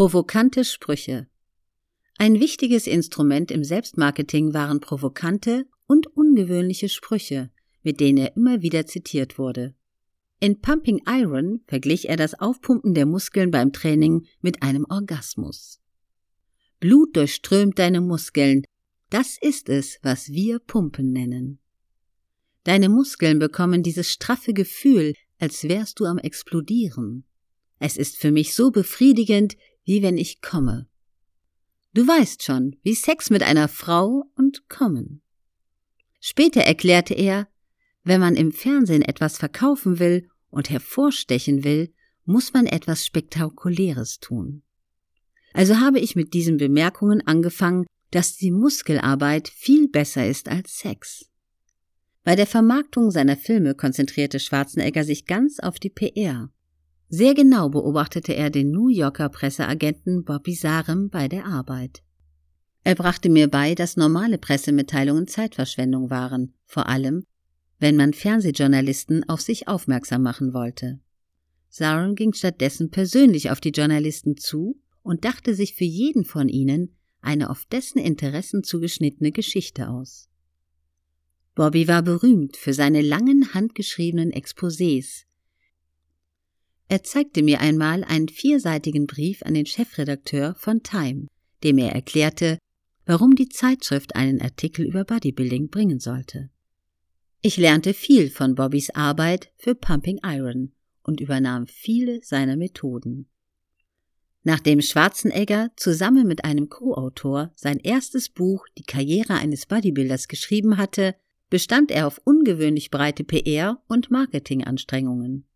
Provokante Sprüche. Ein wichtiges Instrument im Selbstmarketing waren provokante und ungewöhnliche Sprüche, mit denen er immer wieder zitiert wurde. In Pumping Iron verglich er das Aufpumpen der Muskeln beim Training mit einem Orgasmus. Blut durchströmt deine Muskeln, das ist es, was wir Pumpen nennen. Deine Muskeln bekommen dieses straffe Gefühl, als wärst du am explodieren. Es ist für mich so befriedigend, wie wenn ich komme. Du weißt schon, wie Sex mit einer Frau und kommen. Später erklärte er, wenn man im Fernsehen etwas verkaufen will und hervorstechen will, muss man etwas Spektakuläres tun. Also habe ich mit diesen Bemerkungen angefangen, dass die Muskelarbeit viel besser ist als Sex. Bei der Vermarktung seiner Filme konzentrierte Schwarzenegger sich ganz auf die PR. Sehr genau beobachtete er den New Yorker Presseagenten Bobby Sarem bei der Arbeit. Er brachte mir bei, dass normale Pressemitteilungen Zeitverschwendung waren, vor allem, wenn man Fernsehjournalisten auf sich aufmerksam machen wollte. Sarem ging stattdessen persönlich auf die Journalisten zu und dachte sich für jeden von ihnen eine auf dessen Interessen zugeschnittene Geschichte aus. Bobby war berühmt für seine langen handgeschriebenen Exposés, er zeigte mir einmal einen vierseitigen Brief an den Chefredakteur von Time, dem er erklärte, warum die Zeitschrift einen Artikel über Bodybuilding bringen sollte. Ich lernte viel von Bobbys Arbeit für Pumping Iron und übernahm viele seiner Methoden. Nachdem Schwarzenegger zusammen mit einem Co-Autor sein erstes Buch Die Karriere eines Bodybuilders geschrieben hatte, bestand er auf ungewöhnlich breite PR und Marketinganstrengungen.